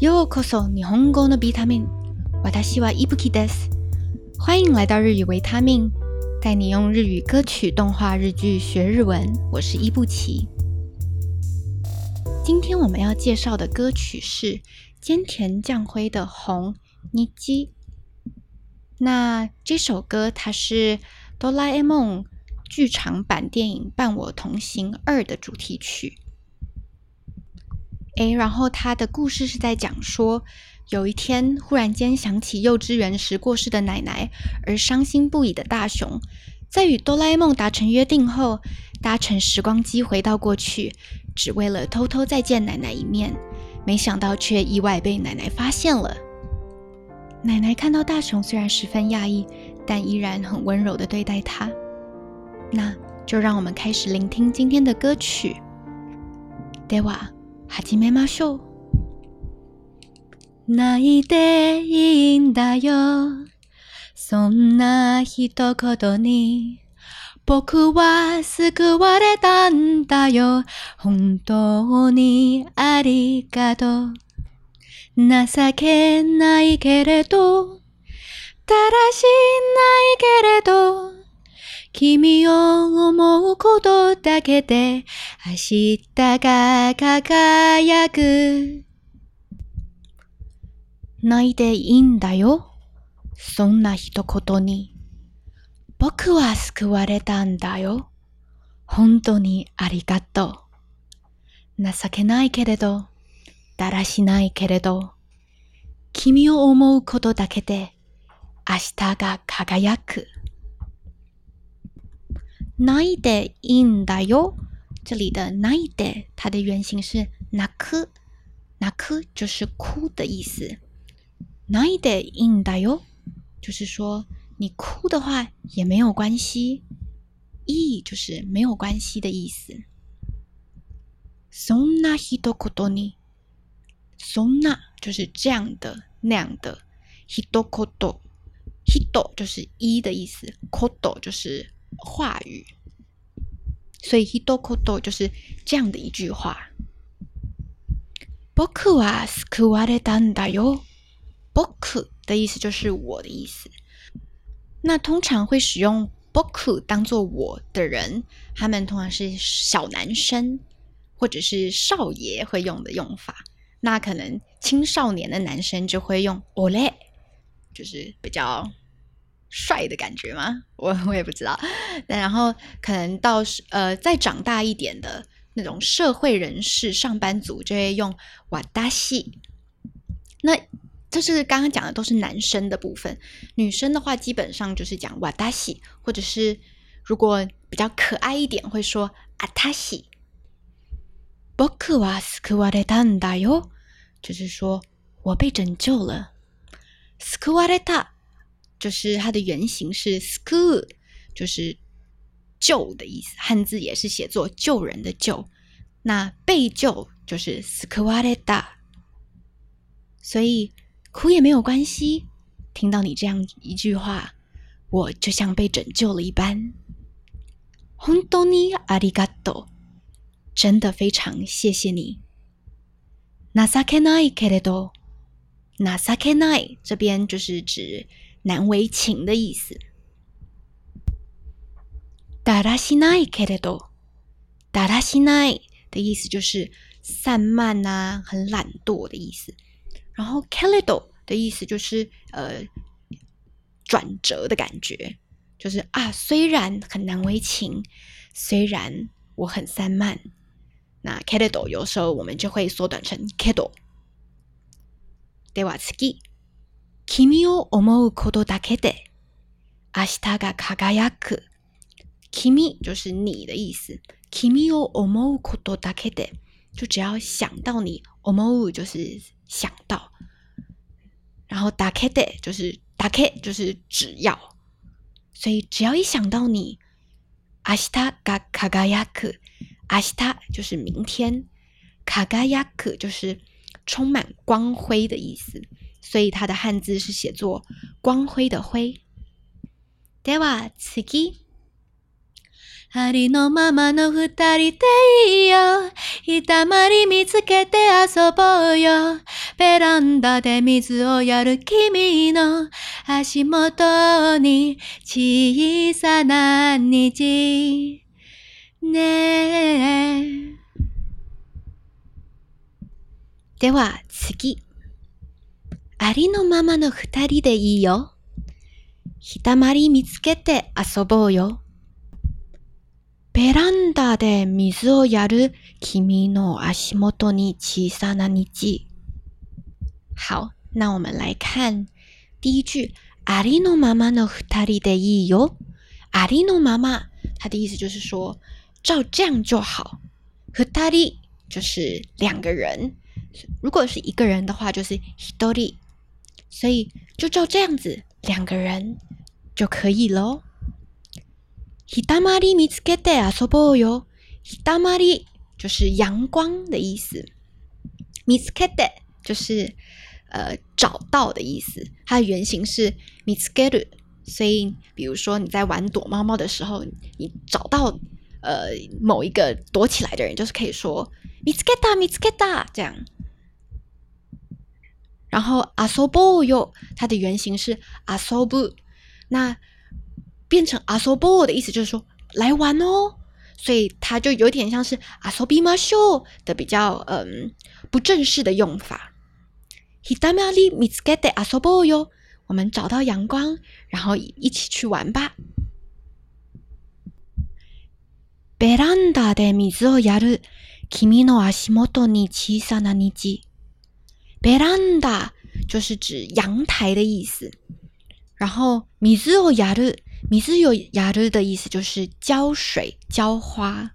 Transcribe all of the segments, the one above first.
Yo こそ日本語のビタミン、私はイブキです。欢迎来到日语维他命，带你用日语歌曲、动画、日剧学日文。我是伊布奇。今天我们要介绍的歌曲是菅田将晖的《红い肌》。那这首歌它是哆啦 A 梦剧场版电影《伴我同行二》的主题曲。诶，然后他的故事是在讲说，有一天忽然间想起幼稚园时过世的奶奶而伤心不已的大雄，在与哆啦 A 梦达成约定后，搭乘时光机回到过去，只为了偷偷再见奶奶一面，没想到却意外被奶奶发现了。奶奶看到大雄虽然十分讶异，但依然很温柔的对待他。那就让我们开始聆听今天的歌曲，Deva。始めましょう。泣いていいんだよ。そんな一言に。僕は救われたんだよ。本当にありがとう。情けないけれど、だらしないけれど、君を思うことだけで明日が輝く。泣いていいんだよ。そんな一言に。僕は救われたんだよ。本当にありがとう。情けないけれど、だらしないけれど、君を思うことだけで明日が輝く。泣いていいんだよ。这里的ないで，它的原型是泣，泣就是哭的意思。ないでいいだよ，就是说你哭的话也没有关系。e 就是没有关系的意思。そんなどこどに、そんな就是这样的那样的。どこど、人就是一的意思，こど就是话语。所以，hidokodo 就是这样的一句话。boku wa su wa de d a n d y o b o k 的意思就是我的意思。那通常会使用 b o k 当做我的人，他们通常是小男生或者是少爷会用的用法。那可能青少年的男生就会用 olle，就是比较。帅的感觉吗？我我也不知道。然后可能到呃再长大一点的那种社会人士、上班族就会用“瓦达西”。那这是刚刚讲的都是男生的部分，女生的话基本上就是讲“瓦达西”，或者是如果比较可爱一点会说“阿塔西”。ボクは救われたよ，就是说我被拯救了。救われた。就是它的原型是 “squad”，就是“救”的意思，汉字也是写作“救人”的“救”。那被救就是 s c u a d i d a 所以哭也没有关系。听到你这样一句话，我就像被拯救了一般。本当にありがとう，真的非常谢谢你。ナサケナイカレド，ナサケナイ这边就是指。难为情的意思。ダラシナイケレド，ダラシナイ的意思就是散漫啊，很懒惰的意思。然后ケレド的意思就是呃转折的感觉，就是啊，虽然很难为情，虽然我很散漫，那ケレド有时候我们就会缩短成ケレド。でわたし。君を思うことだけで明日が輝く。君就是你的意思。君を思うことだけで。就只要想到你，思う就是想到，然后だけで就是だけ就是只要，所以只要一想到你，明日が輝く，明日就是明天，輝く就是充满光辉的意思。所以它的汉字是写作“光辉”的“辉”。では次。ありのままの二人でいいよ。ひたまり見つけて遊ぼうよ。ベランダで水をやる君の足元に小さな虹。ねえ。では次。ありのままの二人でいいよ。ひたまり見つけて遊ぼうよ。ベランダで水をやる君の足元に小さな日。好，那我们来看第一句：ありのままの二人でいいよ。ありのまま，他的意思就是说，照这样就好。二人就是两个人，如果是一个人的话，就是一人。所以就照这样子，两个人就可以咯。ひだまり見つけたあそぼよ。ひだまり就是阳光的意思，見つけた就是呃找到的意思。它的原型是見つける。所以，比如说你在玩躲猫猫的时候，你找到呃某一个躲起来的人，就是可以说見つけた、見つけた这样。然后，アソボよ，它的原型是 o ソブ，那变成 o ソボ的意思就是说来玩哦，所以它就有点像是アソビマシュー的比较嗯不正式的用法。日向里、水がでアソボよ，我们找到阳光，然后一起去玩吧。ベランダで水をやる君の足元に小さな虹。balanda 就是指阳台的意思，然后米 i z o u 米 a 有 u m 的意思就是浇水浇花。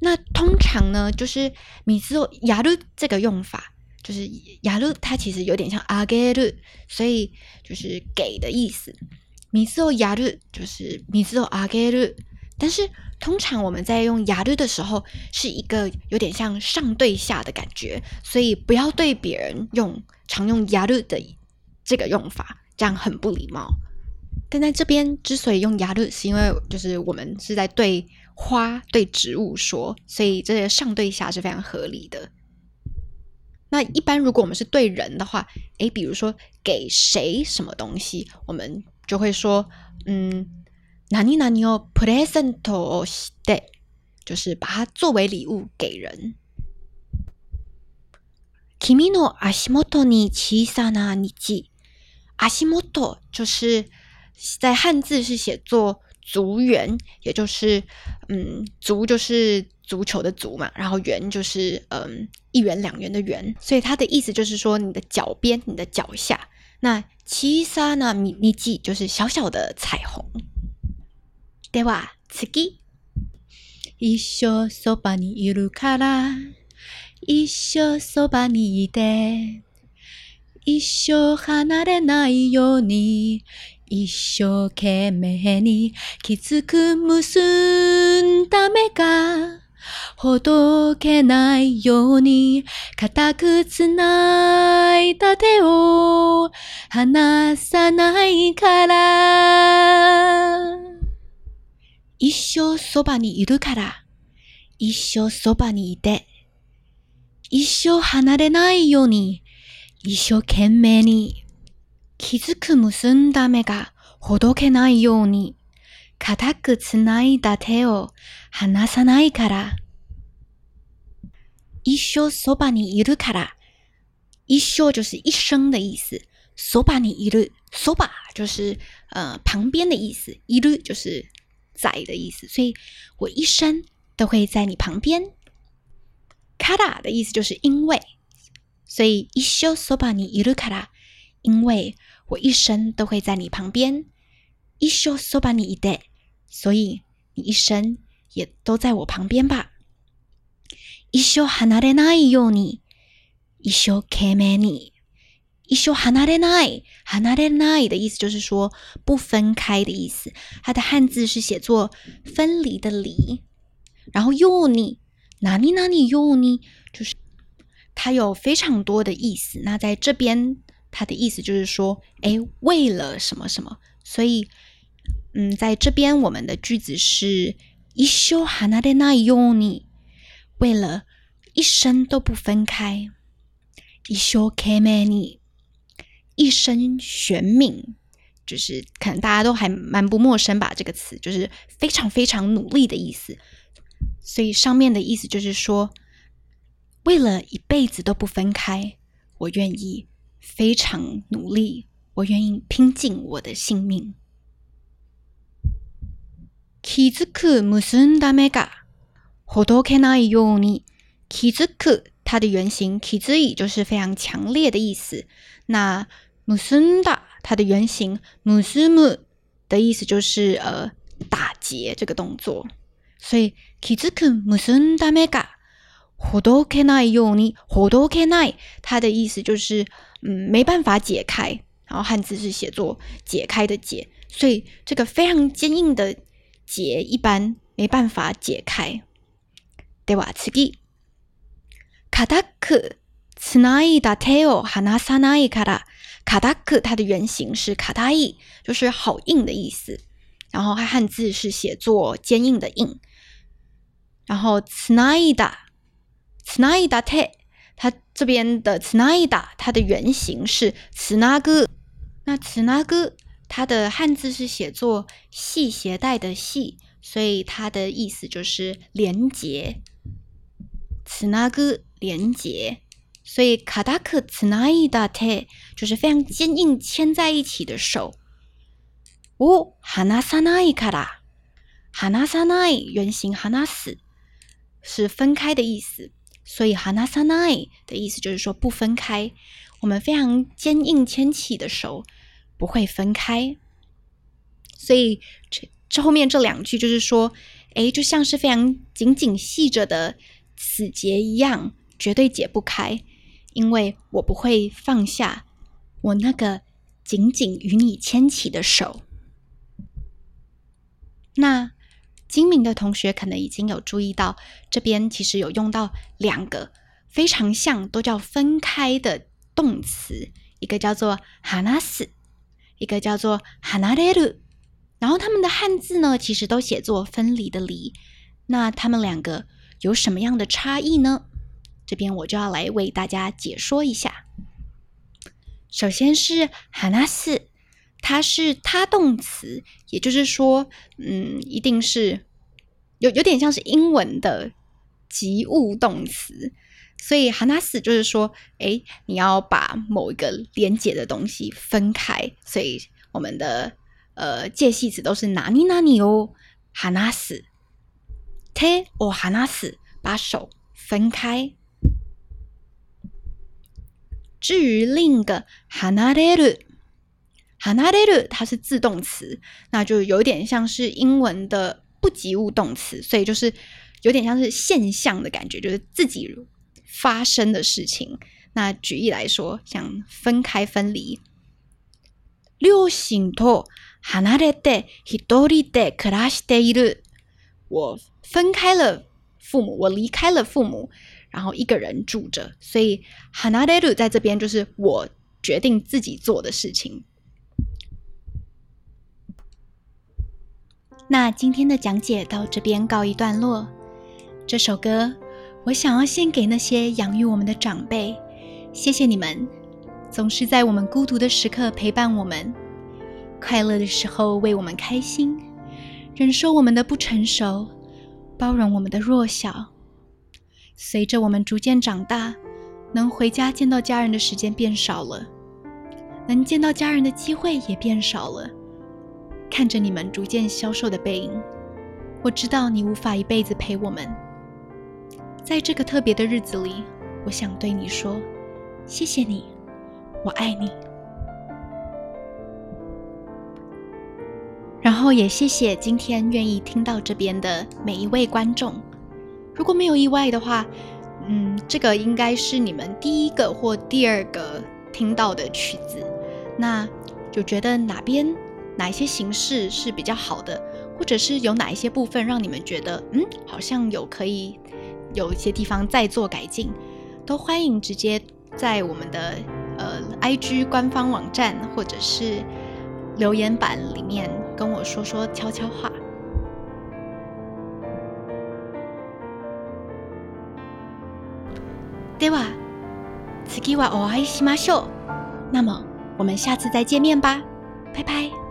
那通常呢，就是米 i z o u 这个用法，就是 y a 它其实有点像阿 g 日，所以就是给的意思。米 i z o u 就是米 i z 阿 u 日，但是。通常我们在用 y a 的时候，是一个有点像上对下的感觉，所以不要对别人用常用 y a 的这个用法，这样很不礼貌。但在这边之所以用 y a 是因为就是我们是在对花、对植物说，所以这个上对下是非常合理的。那一般如果我们是对人的话，诶，比如说给谁什么东西，我们就会说，嗯。拿你拿你哦，presento 是就是把它作为礼物给人。Kimi no asimoto ni kisana a i m o t o 就是在汉字是写作足圆，也就是嗯，足就是足球的足嘛，然后圆就是嗯，一元两元的圆，所以它的意思就是说你的脚边、你的脚下。那七砂呢，米米记就是小小的彩虹。では次。一生そばにいるから、一生そばにいて、一生離れないように、一生懸命にきつく結んだ目が、ほどけないように固くつないだ手を離さないから生そばにいるから。一生そばにいて。一生離れないように、一生懸命に。気づく結んだ目がほどけないように。固くつないだ手を離さないから。一生そばにいるから。一生就是一生的意思。そばにいる。そば就是呃旁边的意思。いる就是在的意思，所以我一生都会在你旁边。卡拉的意思就是因为，所以一生所把你一路卡拉，因为我一生都会在你旁边。一生所把你一代，所以你一生也都在我旁边吧。一生哈那的那有你，一生开没你。一休哈 a n a d e n a i h d e n a 的意思就是说不分开的意思。它的汉字是写作分离的离。然后 yoni，哪里哪里 yoni，就是它有非常多的意思。那在这边，它的意思就是说，哎，为了什么什么，所以，嗯，在这边我们的句子是一休哈 a n a d e n a yoni，为了一生都不分开。一休 kemeni。一生玄命，就是可能大家都还蛮不陌生吧。这个词就是非常非常努力的意思。所以上面的意思就是说，为了一辈子都不分开，我愿意非常努力，我愿意拼尽我的性命。它的原型 k i z i 就是非常强烈的意思。那 musunda 它的原型 musu 的意思就是呃打结这个动作。所以 kizuku musunda mega hodokena yo ni hodokena，它的意思就是嗯没办法解开。然后汉字是写作解开的解，所以这个非常坚硬的结一般没办法解开。de w 卡达克，snida tale hanasa 卡达克它的原型是卡达伊，就是好硬的意思。然后它汉字是写作坚硬的硬。然后 s n i d a s n i d t a l 它这边的 s n i d 它的原型是 s n a 那 s n a 它的汉字是写作系鞋带的系，所以它的意思就是连接。此那个连接，所以卡达克此那一だ铁就是非常坚硬牵在一起的手。哦哈 a n a s a n 哈な k a r 原型哈 a n 是分开的意思，所以哈 a n a s 的意思就是说不分开。我们非常坚硬牵起的手不会分开。所以这这后面这两句就是说，哎，就像是非常紧紧系着的。死结一样，绝对解不开，因为我不会放下我那个紧紧与你牵起的手。那精明的同学可能已经有注意到，这边其实有用到两个非常像，都叫分开的动词，一个叫做哈纳斯”，一个叫做哈纳 n 鲁”。然后他们的汉字呢，其实都写作分离的离。那他们两个。有什么样的差异呢？这边我就要来为大家解说一下。首先是哈纳斯，它是他动词，也就是说，嗯，一定是有有点像是英文的及物动词，所以哈纳斯就是说，哎，你要把某一个连接的东西分开，所以我们的呃介系词都是哪里哪里哦哈纳斯。我汉纳斯把手分开。至于另一个汉纳德鲁，汉纳德鲁它是自动词，那就有点像是英文的不及物动词，所以就是有点像是现象的感觉，就是自己发生的事情。那举例来说，像分开、分离，両親と離れて一人で暮らしている。分开了父母，我离开了父母，然后一个人住着。所以，Hanadedu 在这边就是我决定自己做的事情。那今天的讲解到这边告一段落。这首歌我想要献给那些养育我们的长辈，谢谢你们，总是在我们孤独的时刻陪伴我们，快乐的时候为我们开心，忍受我们的不成熟。包容我们的弱小，随着我们逐渐长大，能回家见到家人的时间变少了，能见到家人的机会也变少了。看着你们逐渐消瘦的背影，我知道你无法一辈子陪我们。在这个特别的日子里，我想对你说：谢谢你，我爱你。然后也谢谢今天愿意听到这边的每一位观众。如果没有意外的话，嗯，这个应该是你们第一个或第二个听到的曲子。那就觉得哪边哪一些形式是比较好的，或者是有哪一些部分让你们觉得，嗯，好像有可以有一些地方再做改进，都欢迎直接在我们的呃 IG 官方网站或者是。留言板里面跟我说说悄悄话。对哇，此季哇我爱喜马秀，那么我们下次再见面吧，拜拜。